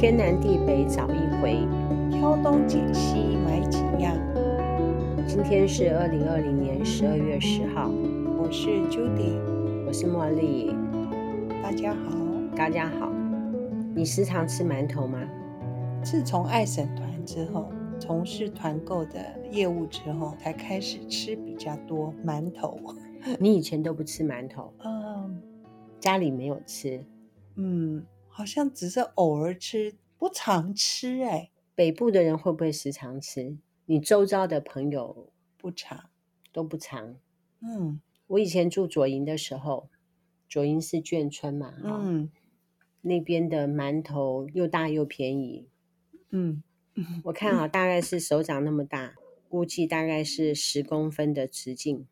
天南地北找一回，挑东拣西买几样。今天是二零二零年十二月十号，我是 Judy，我是茉莉，大家好，大家好。你时常吃馒头吗？自从爱省团之后，从事团购的业务之后，才开始吃比较多馒头。你以前都不吃馒头？嗯，家里没有吃。嗯。好像只是偶尔吃，不常吃哎。北部的人会不会时常吃？你周遭的朋友不常，都不常。嗯，我以前住左营的时候，左营是眷村嘛，嗯，那边的馒头又大又便宜。嗯，我看啊，大概是手掌那么大，估计大概是十公分的直径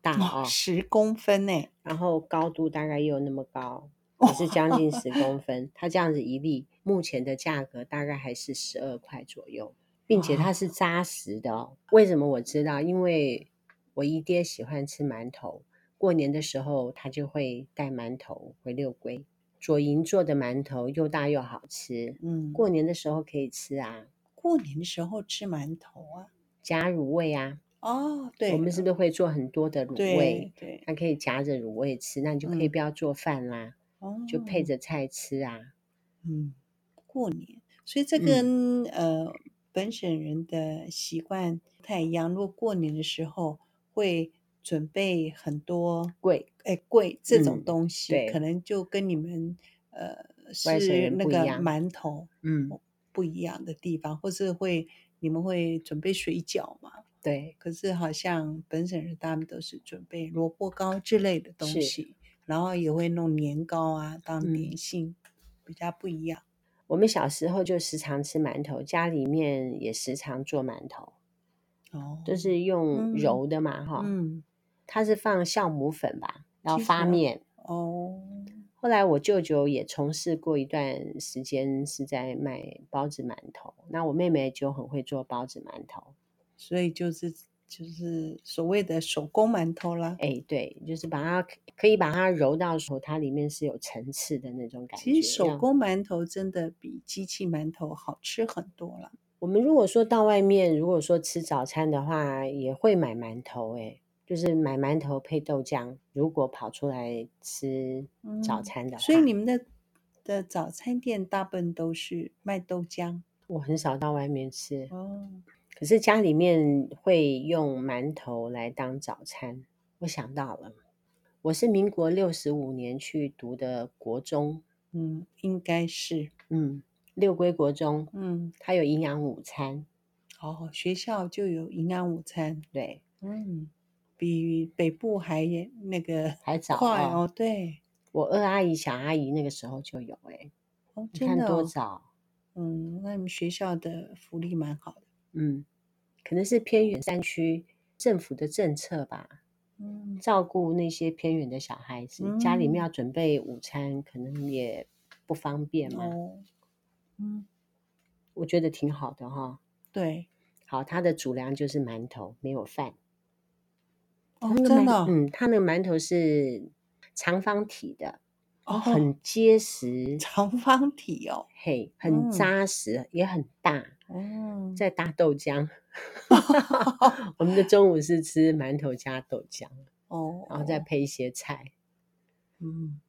大啊，十公分呢，然后高度大概又那么高。也是将近十公分，它这样子一粒，目前的价格大概还是十二块左右，并且它是扎实的哦。为什么我知道？因为我姨爹喜欢吃馒头，过年的时候他就会带馒头回六龟。左营做的馒头又大又好吃，嗯，过年的时候可以吃啊。过年的时候吃馒头啊，夹卤味啊。哦，对，我们是不是会做很多的卤味？对，对，它可以夹着卤味吃，那你就可以不要做饭啦。嗯就配着菜吃啊，嗯，过年，所以这跟、嗯、呃本省人的习惯不太一样。如果过年的时候会准备很多贵，哎贵这种东西，可能就跟你们呃是那个馒头嗯不一样的地方，或是会你们会准备水饺嘛？对，可是好像本省人他们都是准备萝卜糕之类的东西。然后也会弄年糕啊，当点心，嗯，比较不一样。我们小时候就时常吃馒头，家里面也时常做馒头，哦，都是用揉的嘛，哈，嗯，它是放酵母粉吧，然后发面，哦。后来我舅舅也从事过一段时间是在卖包子馒头，那我妹妹就很会做包子馒头，所以就是。就是所谓的手工馒头啦，哎，对，就是把它可以把它揉到手，它里面是有层次的那种感觉。其实手工馒头真的比机器馒头好吃很多了。我们如果说到外面，如果说吃早餐的话，也会买馒头，哎，就是买馒头配豆浆。如果跑出来吃早餐的话，嗯，所以你们的的早餐店大部分都是卖豆浆。我很少到外面吃哦。可是家里面会用馒头来当早餐，我想到了，我是民国六十五年去读的国中，嗯，应该是，嗯，六龟国中，嗯，它有营养午餐，哦，学校就有营养午餐，对，嗯，比北部还那个还早快哦，对，我二阿姨、小阿姨那个时候就有，哎，哦，你看多早，嗯，那你们学校的福利蛮好的。嗯，可能是偏远山区政府的政策吧。嗯，照顾那些偏远的小孩子，嗯，家里面要准备午餐，可能也不方便嘛。哦，嗯，我觉得挺好的哈。对，好，它的主粮就是馒头，没有饭。哦，真的？嗯，它那个馒头是长方体的，哦，很结实。长方体哦，嘿，很扎实，嗯，也很大。哦，再搭豆浆，我们的中午是吃馒头加豆浆哦，然后再配一些菜。嗯，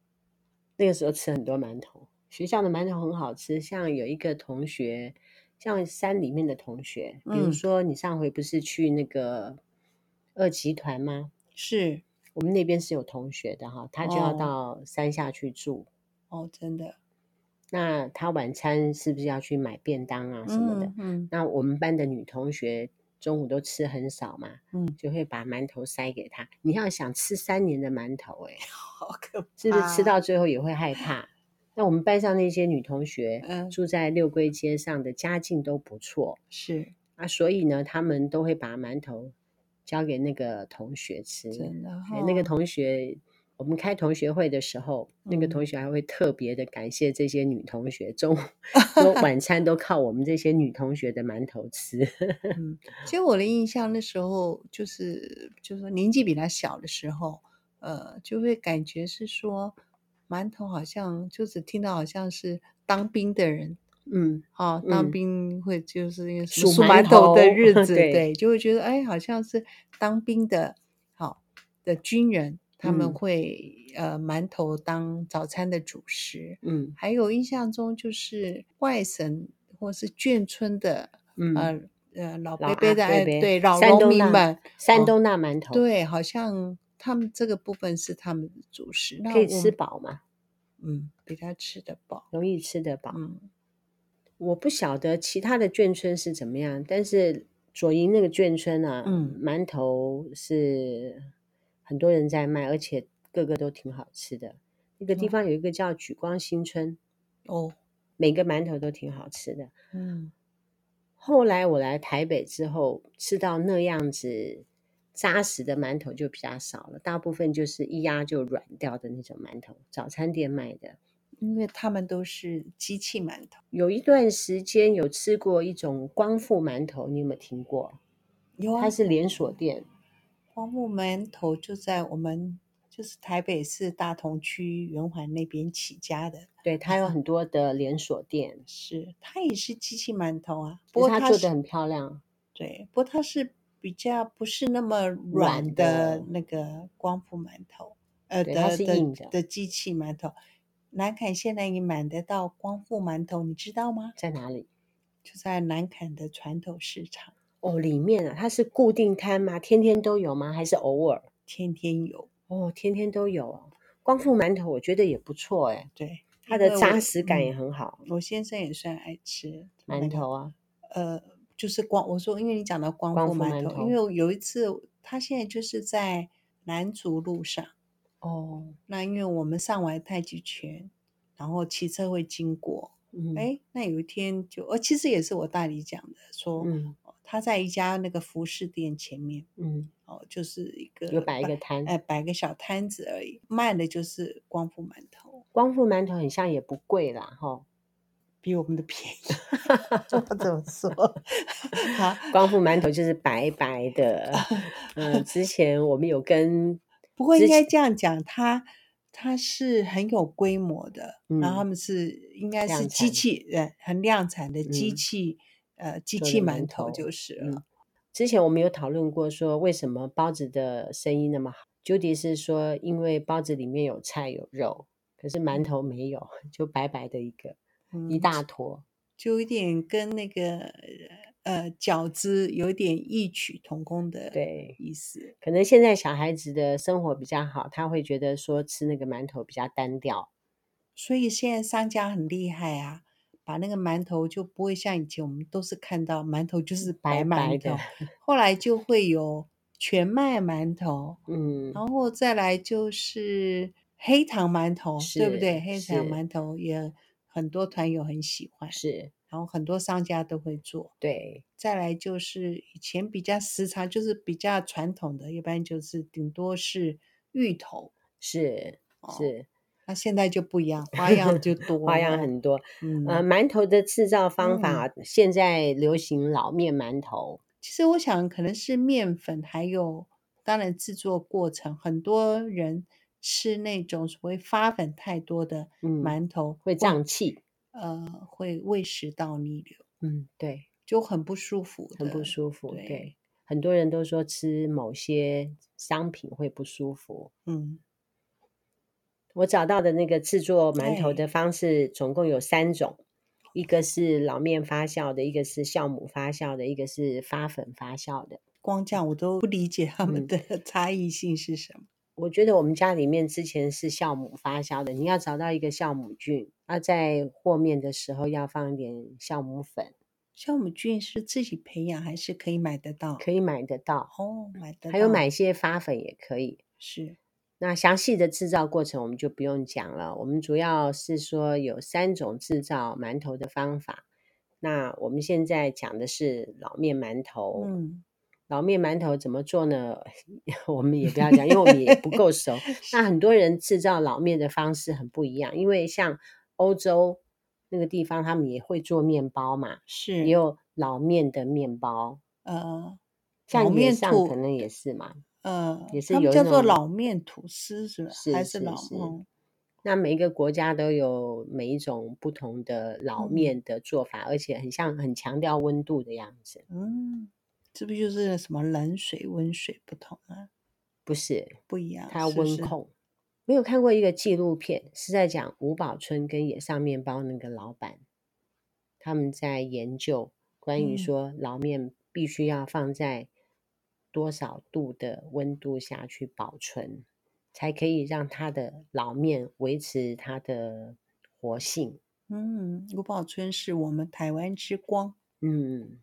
那个时候吃很多馒头，学校的馒头很好吃。像有一个同学，像山里面的同学，比如说你上回不是去那个二集团吗？是我们那边是有同学的哈，他就要到山下去住。哦，真的。那他晚餐是不是要去买便当啊什么的？嗯，嗯，那我们班的女同学中午都吃很少嘛，嗯，就会把馒头塞给他。你要想吃三年的馒头，欸，哎，好可怕，是不是吃到最后也会害怕？那我们班上那些女同学，嗯，住在六龟街上的家境都不错，是啊，所以呢，他们都会把馒头交给那个同学吃，真的，哦哎，那个同学。我们开同学会的时候，嗯、那个同学还会特别的感谢这些女同学，中午 晚餐都靠我们这些女同学的馒头吃。嗯，其实我的印象那时候就是，就是说年纪比他小的时候，呃，就会感觉是说馒头好像就只听到好像是当兵的人嗯，好，当兵会就是因为数数馒馒头头的日 子，对。对，就会觉得哎，好像是当兵的，好的军人，他们会、嗯、呃馒头当早餐的主食。嗯，还有印象中就是外省或是眷村的，嗯呃呃老伯老伯的阿伯伯对老农民们，山哦东那馒头，对，好像他们这个部分是他们的主食，那可以吃我饱吗？嗯，比较吃得饱，容易吃得饱。嗯。我不晓得其他的眷村是怎么样，但是左营那个眷村啊，嗯馒头是很多人在卖，而且个个都挺好吃的。那个地方有一个叫举光新村，哦，每个馒头都挺好吃的。嗯，后来我来台北之后，吃到那样子扎实的馒头就比较少了，大部分就是一压就软掉的那种馒头，早餐店卖的。因为他们都是机器馒头。有一段时间有吃过一种光复馒头，你有没有听过？有啊，它是连锁店。光复馒头就在我们就是台北市大同区圆环那边起家的。对，它有很多的连锁店，是它也是机器馒头啊，不不过它做的很漂亮。对，不过它是比较不是那么软软的的那个光复馒头，呃对它的是硬的的的机器馒头。南坎现在也买得到光复馒头，你知道吗？在哪里？就在南坎的传统市场。哦，里面啊，它是固定摊吗？天天都有吗？还是偶尔？天天有。哦，天天都有哦。光复馒头我觉得也不错哎，对，它的扎实感也很好。我先生也算爱吃馒头啊，呃，就是光我说，因为你讲到光复馒头，因为有一次他现在就是在南竹路上。哦，那因为我们上完太极拳，然后骑车会经过，哎、嗯，那有一天就，呃，其实也是我大理讲的，说，嗯，他在一家那个服饰店前面，嗯，哦，就是一个有摆一个摊，哎，摆个小摊子而已，卖的就是光复馒头。光复馒头很像也不贵啦，哈，比我们的便宜，怎么说？好，光复馒头就是白白的，嗯、呃，之前我们有跟。不过应该这样讲，它它是很有规模的，嗯、然后他们是应该是机器呃很量产的机器、嗯、呃机器馒头就是了、嗯。之前我们有讨论过，说为什么包子的生意那么好？Judy 是说，因为包子里面有菜有肉，可是馒头没有，就白白的一个、嗯、一大坨，就有点跟那个。呃，饺子有点异曲同工的对意思。可能现在小孩子的生活比较好，他会觉得说吃那个馒头比较单调，所以现在商家很厉害啊，把那个馒头就不会像以前我们都是看到馒头就是白馒头，白白的 后来就会有全麦馒头，嗯，然后再来就是黑糖馒头，对不对？黑糖馒头也很多团友很喜欢，是。然后很多商家都会做，对。再来就是以前比较时常，就是比较传统的，一般就是顶多是芋头，是是。那、哦、现在就不一样，花样就 多，花样很多。嗯，呃，馒头的制造方法、嗯、现在流行老面馒头。其实我想可能是面粉，还有当然制作过程，很多人吃那种所谓发粉太多的馒头、嗯、会胀气。呃，会胃食道逆流，嗯，对，就很不舒服，很不舒服，对，对，很多人都说吃某些商品会不舒服，嗯，我找到的那个制作馒头的方式总共有三种，一个是老面发酵的，一个是酵母发酵的，一个是发粉发酵的，光这样我都不理解他们的 差异性是什么。嗯我觉得我们家里面之前是酵母发酵的，你要找到一个酵母菌，那在和面的时候要放一点酵母粉。酵母菌是自己培养还是可以买得到？可以买得到哦，买得到。还有买一些发粉也可以。是。那详细的制造过程我们就不用讲了，我们主要是说有三种制造馒头的方法。那我们现在讲的是老面馒头。嗯。老面馒头怎么做呢？我们也不要讲，因为我们也不够熟。那很多人制造老面的方式很不一样，因为像欧洲那个地方，他们也会做面包嘛，是也有老面的面包。呃，像面上可能也是嘛，呃，也是有叫做老面吐司是吧？是还是老是是嗯？那每一个国家都有每一种不同的老面的做法，嗯、而且很像很强调温度的样子。嗯，这不就是什么冷水、温水不同啊？不是，不一样，它温控。没有看过一个纪录片，是在讲吴宝春跟野上面包那个老板，他们在研究关于说老面必须要放在多少度的温度下去保存。才可以让它的老面维持它的活性。嗯，吴宝春是我们台湾之光。嗯，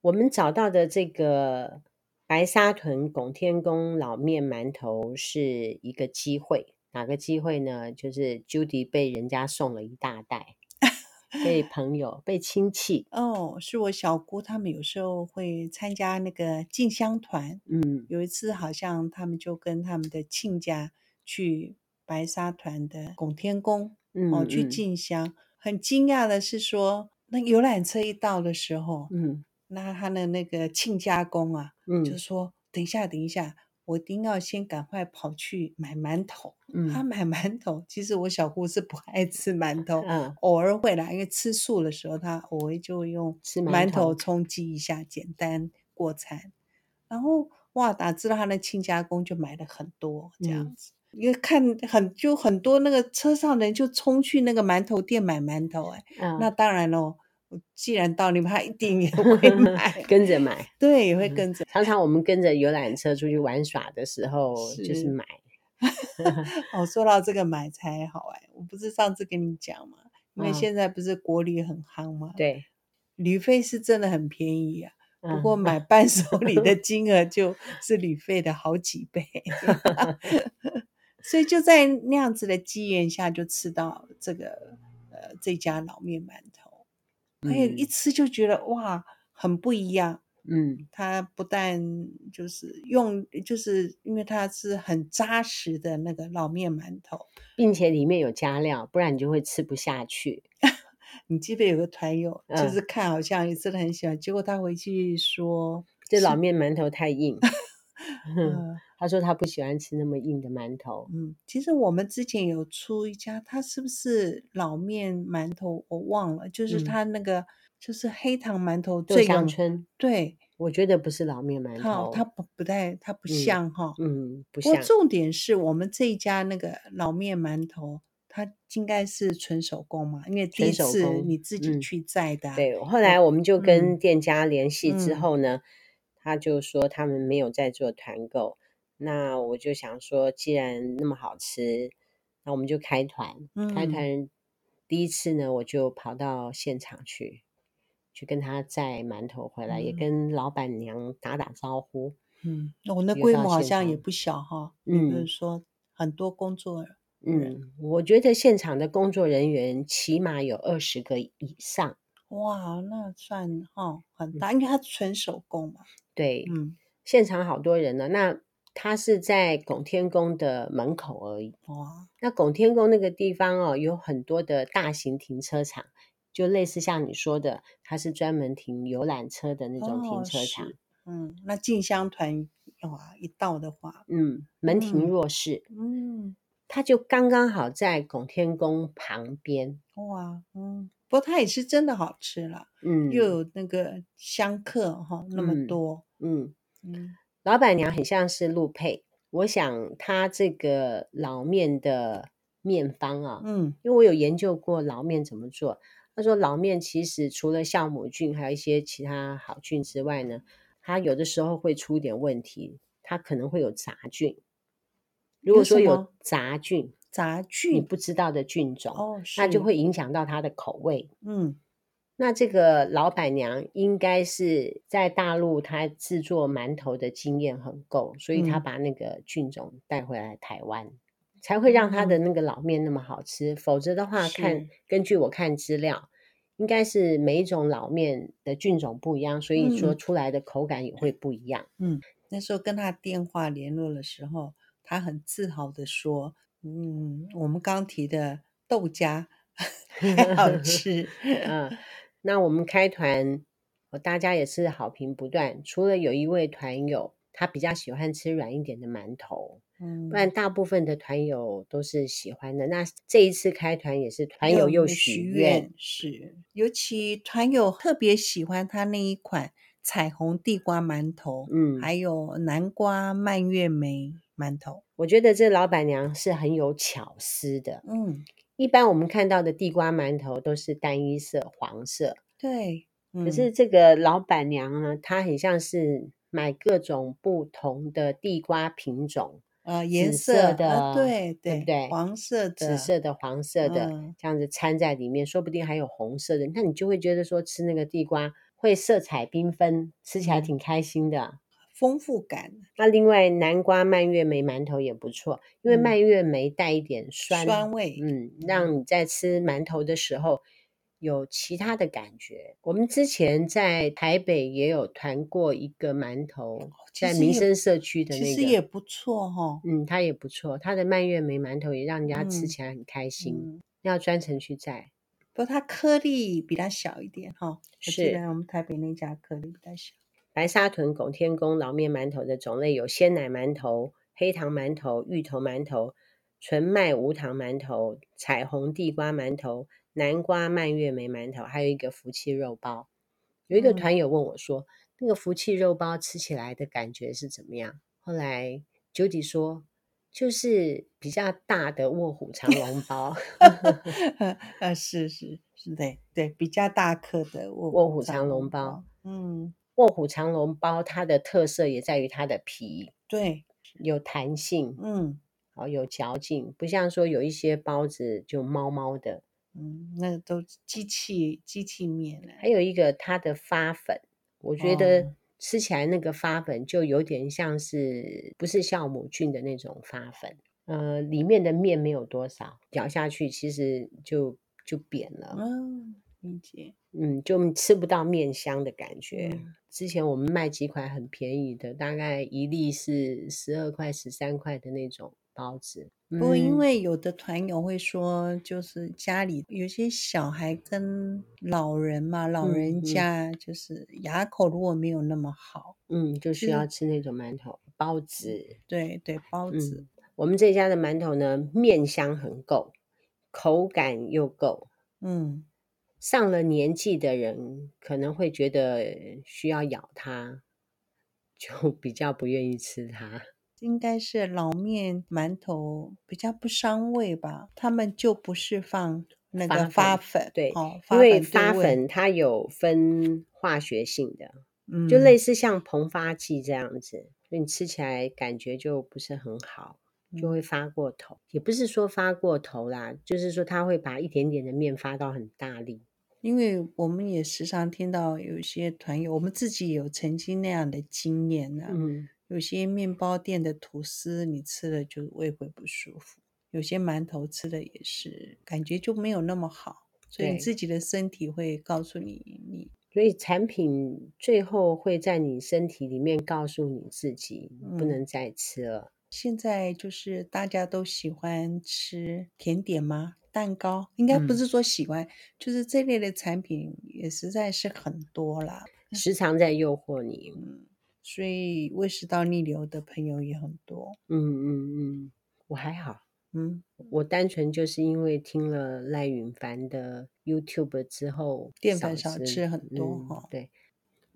我们找到的这个白沙屯拱天宫老面馒头是一个机会，哪个机会呢？就是 Judy 被人家送了一大袋。被朋友、被亲戚哦，是我小姑他们有时候会参加那个进香团。嗯，有一次好像他们就跟他们的亲家去白沙团的拱天宫，嗯，哦，去进香。很惊讶的是说，那游览车一到的时候，嗯，那他的那个亲家公啊，嗯，就说等一下，等一下。我一定要先赶快跑去买馒头。嗯，他买馒头，其实我小姑是不爱吃馒头，嗯，偶尔会啦，因为吃素的时候，他偶尔就用馒头充饥一下，简单过餐。然后哇，哪知道他的亲家公就买了很多这样子，嗯、因为看很就很多那个车上人就冲去那个馒头店买馒头，哎、嗯，那当然喽。既然到你们，他一定也会 买，跟着买，对，也会跟着。常常我们跟着游览车出去玩耍的时候，是就是买。哦，说到这个买才好哎，我不是上次跟你讲吗？因为现在不是国旅很夯吗？对，旅费是真的很便宜啊。不过买伴手礼的 金额就是旅费的好几倍，所以就在那样子的机缘下，就吃到这个呃这家老面馒头。哎，一吃就觉得哇，很不一样。嗯，它不但就是用，就是因为它是很扎实的那个老面馒头，并且里面有加料，不然你就会吃不下去。你记得有个团友，就是看好像也真的很喜欢，嗯，结果他回去说这老面馒头太硬。嗯，他说他不喜欢吃那么硬的馒头。嗯，其实我们之前有出一家，他是不是老面馒头？我忘了，就是他那个、嗯、就是黑糖馒头最香春。对，我觉得不是老面馒头，它不不太，它不像哈、嗯。嗯，不像。重点是我们这一家那个老面馒头，它应该是纯手工嘛，因为第一次你自己去摘的、啊嗯。对，后来我们就跟店家联系之后呢。嗯嗯他就说他们没有在做团购，那我就想说，既然那么好吃，那我们就开团。嗯、开团第一次呢，我就跑到现场去，去跟他载馒头回来，嗯、也跟老板娘打打招呼。嗯，我那规模好像也不小哈。嗯，就是说很多工作人。嗯，我觉得现场的工作人员起码有二十个以上。哇，那算哈很大，因为它纯手工嘛。对，嗯，现场好多人呢。那他是在拱天宫的门口而已。哇，那拱天宫那个地方哦，有很多的大型停车场，就类似像你说的，它是专门停游览车的那种停车场。哦、嗯，那进香团哇一到的话，嗯，门庭若市。嗯，它就刚刚好在拱天宫旁边。哇，嗯。不过它也是真的好吃了，嗯，又有那个香客哈那么多，嗯嗯，嗯，老板娘很像是陆配，我想她这个老面的面方啊，嗯，因为我有研究过老面怎么做，他说老面其实除了酵母菌还有一些其他好菌之外呢，它有的时候会出一点问题，它可能会有杂菌，如果说有杂菌。杂菌你不知道的菌种，哦，那就会影响到它的口味。嗯，那这个老板娘应该是在大陆，她制作馒头的经验很够，所以她把那个菌种带回来台湾，嗯，才会让她的那个老面那么好吃。嗯，否则的话，看根据我看资料，应该是每一种老面的菌种不一样，所以说出来的口感也会不一样。嗯，那时候跟他电话联络的时候，他很自豪的说。嗯，我们刚提的豆浆 还好 吃。嗯，那我们开团，大家也是好评不断。除了有一位团友，他比较喜欢吃软一点的馒头。嗯，不然大部分的团友都是喜欢的。那这一次开团也是团友又许愿，是尤其团友特别喜欢他那一款彩虹地瓜馒头，嗯，还有南瓜蔓越莓馒头。我觉得这老板娘是很有巧思的。嗯，一般我们看到的地瓜馒头都是单一色黄色，对。嗯、可是这个老板娘呢，她很像是买各种不同的地瓜品种。呃，颜色的，呃、对对，对不对？黄色的、紫色的、黄色的，嗯、这样子掺在里面，说不定还有红色的。那你就会觉得说，吃那个地瓜会色彩缤纷，吃起来挺开心的，嗯、丰富感。那另外，南瓜蔓越莓馒头也不错，因为蔓越莓带一点酸、嗯、酸味，嗯，让你在吃馒头的时候。有其他的感觉。我们之前在台北也有团过一个馒头，在民生社区的那个，其实也不错哈、哦。嗯，它也不错，它的蔓越莓馒头也让人家吃起来很开心。嗯、要专程去摘，不过它颗粒比它小一点哈。哦、是，我记得我们台北那家颗粒比较小。白沙屯拱天宫老面馒头的种类有鲜奶馒头、黑糖馒头、芋头馒头、纯麦无糖馒头、彩虹地瓜馒头。南瓜蔓越莓馒头，还有一个福气肉包。有一个团友问我说：“嗯、那个福气肉包吃起来的感觉是怎么样？”后来 Judy 说：“就是比较大的卧虎藏龙包。”呃，是是是，对对，比较大颗的卧卧虎藏龙包。嗯，卧虎藏龙包它的特色也在于它的皮，对，有弹性，嗯，好有嚼劲，不像说有一些包子就猫猫的。嗯，那个都机器机器面了。还有一个它的发粉，我觉得吃起来那个发粉就有点像是不是酵母菌的那种发粉，呃，里面的面没有多少，咬下去其实就就扁了。嗯，理解。嗯，就吃不到面香的感觉。嗯，之前我们卖几款很便宜的，大概一粒是十二块、十三块的那种。包子，不过因为有的团友会说，就是家里有些小孩跟老人嘛，嗯、老人家就是牙口如果没有那么好，嗯，就需要吃那种馒头包子。对对，包子、嗯。我们这家的馒头呢，面香很够，口感又够。嗯，上了年纪的人可能会觉得需要咬它，就比较不愿意吃它。应该是老面馒头比较不伤胃吧，他们就不是放那个发粉，对，哦、因为发粉它有分化学性的，嗯，就类似像膨发剂这样子，所以你吃起来感觉就不是很好，就会发过头。嗯、也不是说发过头啦，就是说它会把一点点的面发到很大力。因为我们也时常听到有些团友，我们自己有曾经那样的经验呢、啊，嗯。有些面包店的吐司，你吃了就胃会不舒服；有些馒头吃的也是，感觉就没有那么好。所以你自己的身体会告诉你，你所以产品最后会在你身体里面告诉你自己不能再吃了。嗯，现在就是大家都喜欢吃甜点吗？蛋糕应该不是说喜欢，嗯，就是这类的产品也实在是很多啦，时常在诱惑你。嗯所以胃食道逆流的朋友也很多。嗯嗯嗯，我还好。嗯，我单纯就是因为听了赖允凡的 YouTube 之后，淀粉少吃很多哈、嗯。对，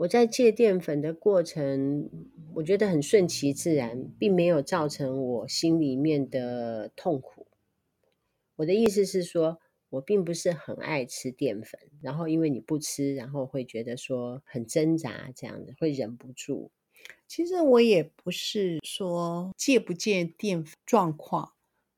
我在戒淀粉的过程，我觉得很顺其自然，并没有造成我心里面的痛苦。我的意思是说，我并不是很爱吃淀粉，然后因为你不吃，然后会觉得说很挣扎，这样子会忍不住。其实我也不是说戒不戒淀粉状况，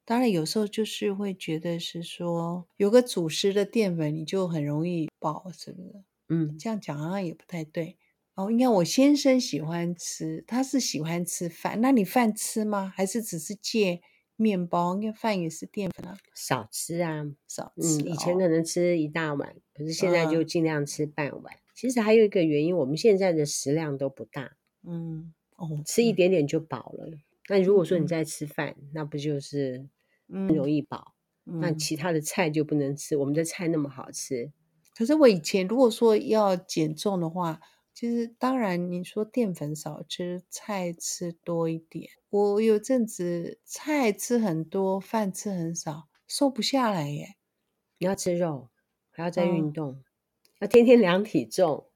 当然有时候就是会觉得是说有个主食的淀粉你就很容易饱，是不是？嗯，这样讲好像也不太对。哦，应该我先生喜欢吃，他是喜欢吃饭，那你饭吃吗？还是只是借面包？因为饭也是淀粉啊，少吃啊，少吃。嗯，以前可能吃一大碗，可是现在就尽量吃半碗。嗯，其实还有一个原因，我们现在的食量都不大。嗯，哦，吃一点点就饱了。嗯、那如果说你在吃饭，嗯、那不就是很容易饱？嗯、那其他的菜就不能吃。我们的菜那么好吃。可是我以前如果说要减重的话，其实当然你说淀粉少吃，菜吃多一点。我有阵子菜吃很多，饭吃很少，瘦不下来耶。你要吃肉，还要再运动，哦、要天天量体重。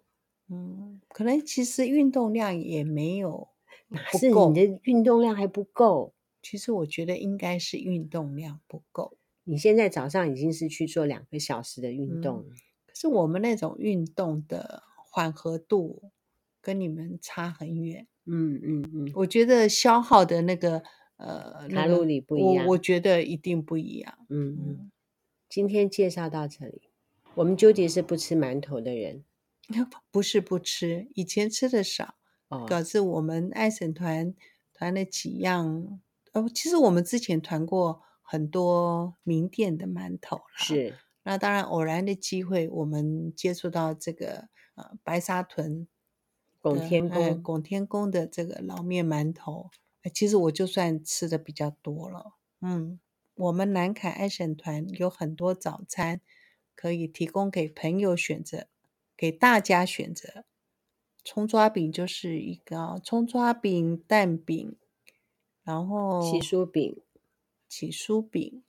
嗯，可能其实运动量也没有，哪是你的运动量还不够？其实我觉得应该是运动量不够。你现在早上已经是去做两个小时的运动，是我们那种运动的缓和度跟你们差很远。嗯嗯嗯，我觉得消耗的那个呃卡路里不一样，我，我觉得一定不一样。嗯嗯，今天介绍到这里，我们究竟是不吃馒头的人。不是不吃，以前吃的少。哦，可是我们爱省团团了几样。哦，其实我们之前团过很多名店的馒头了。是。那当然，偶然的机会，我们接触到这个呃白沙屯拱天宫、呃、拱天宫的这个老面馒头。其实我就算吃的比较多了。嗯，我们南凯爱省团有很多早餐可以提供给朋友选择。给大家选择，葱抓饼就是一个葱抓饼、蛋饼，然后起酥饼、起酥饼、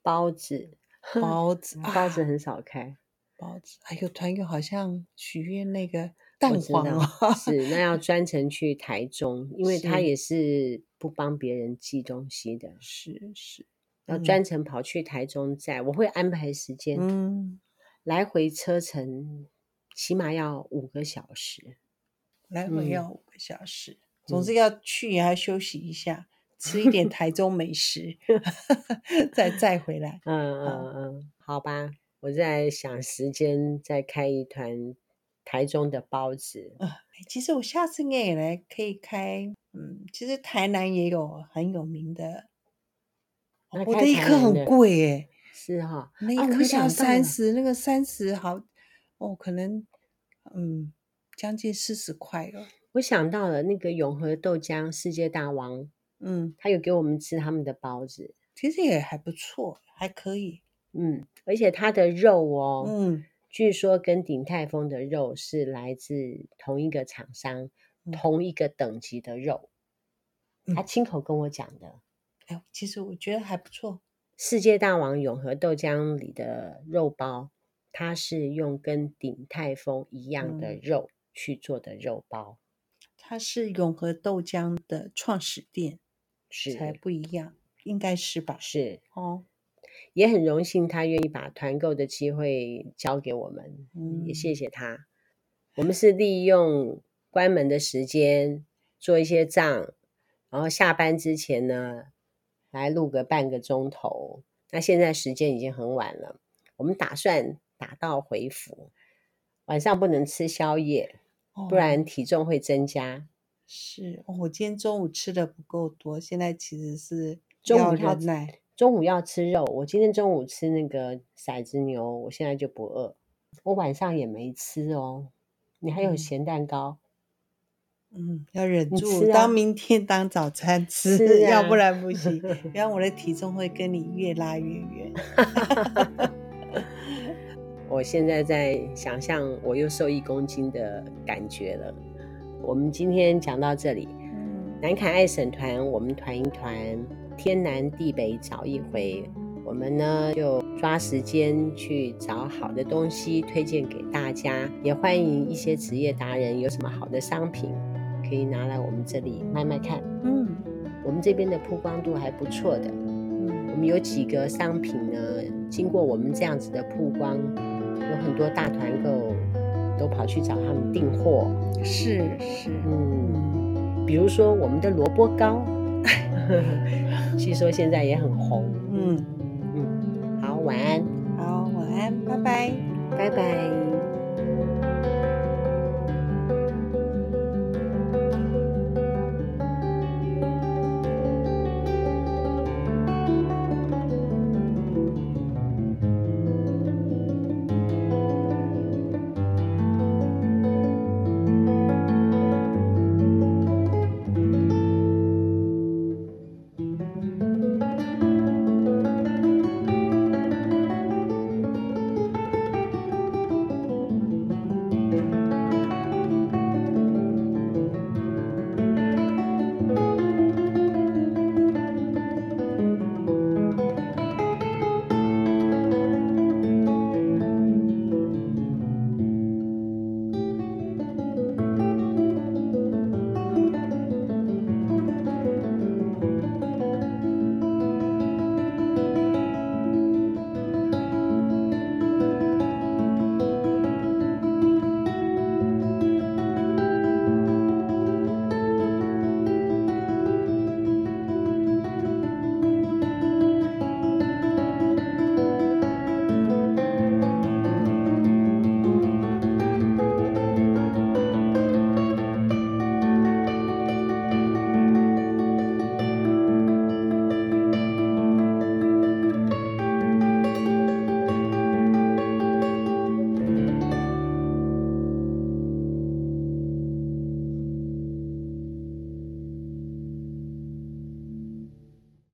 包子、包子、包子很少开，包子。还有团友好像许愿那个蛋黄哦，是那要 专程去台中，因为他也是不帮别人寄东西的，是是，要专程跑去台中载，我会安排时间，嗯。来回车程起码要五个小时，来回要五个小时，嗯、总之要去也要休息一下，嗯、吃一点台中美食，再再回来。嗯嗯嗯，好吧，我在想时间再开一团台中的包子。嗯，其实我下次应该也来可以开。嗯，其实台南也有很有名的，的我的一颗很贵耶。是哈，那一颗要三十，那个三十好哦，可能嗯，将近四十块了。我想到了那个永和豆浆世界大王，嗯，他有给我们吃他们的包子，其实也还不错，还可以。嗯，而且它的肉哦，嗯，据说跟鼎泰丰的肉是来自同一个厂商，嗯、同一个等级的肉。他亲口跟我讲的。哎，其实我觉得还不错。世界大王永和豆浆里的肉包，它是用跟鼎泰丰一样的肉去做的肉包。它是永和豆浆的创始店，是才不一样，应该是吧？是哦，也很荣幸他愿意把团购的机会交给我们，嗯，也谢谢他。我们是利用关门的时间做一些账，然后下班之前呢，来录个半个钟头，那现在时间已经很晚了，我们打算打道回府，晚上不能吃宵夜，哦、不然体重会增加。是、哦，我今天中午吃的不够多，现在其实是中午要中午要吃肉，我今天中午吃那个骰子牛，我现在就不饿，我晚上也没吃哦。你还有咸蛋糕。要忍住，当明天当早餐 吃，啊、要不然不行。不然我的体重会跟你越拉越远。我现在在想象我又瘦一公斤的感觉了。我们今天讲到这里，嗯，南凯爱省团，我们团一团，天南地北找一回。我们呢就抓时间去找好的东西推荐给大家，也欢迎一些职业达人有什么好的商品。可以拿来我们这里卖卖看。嗯，我们这边的曝光度还不错的。嗯，我们有几个商品呢，经过我们这样子的曝光，有很多大团购都跑去找他们订货。是是，嗯，比如说我们的萝卜糕，据说现在也很红。嗯嗯，好，晚安。好，晚安，拜拜，拜拜。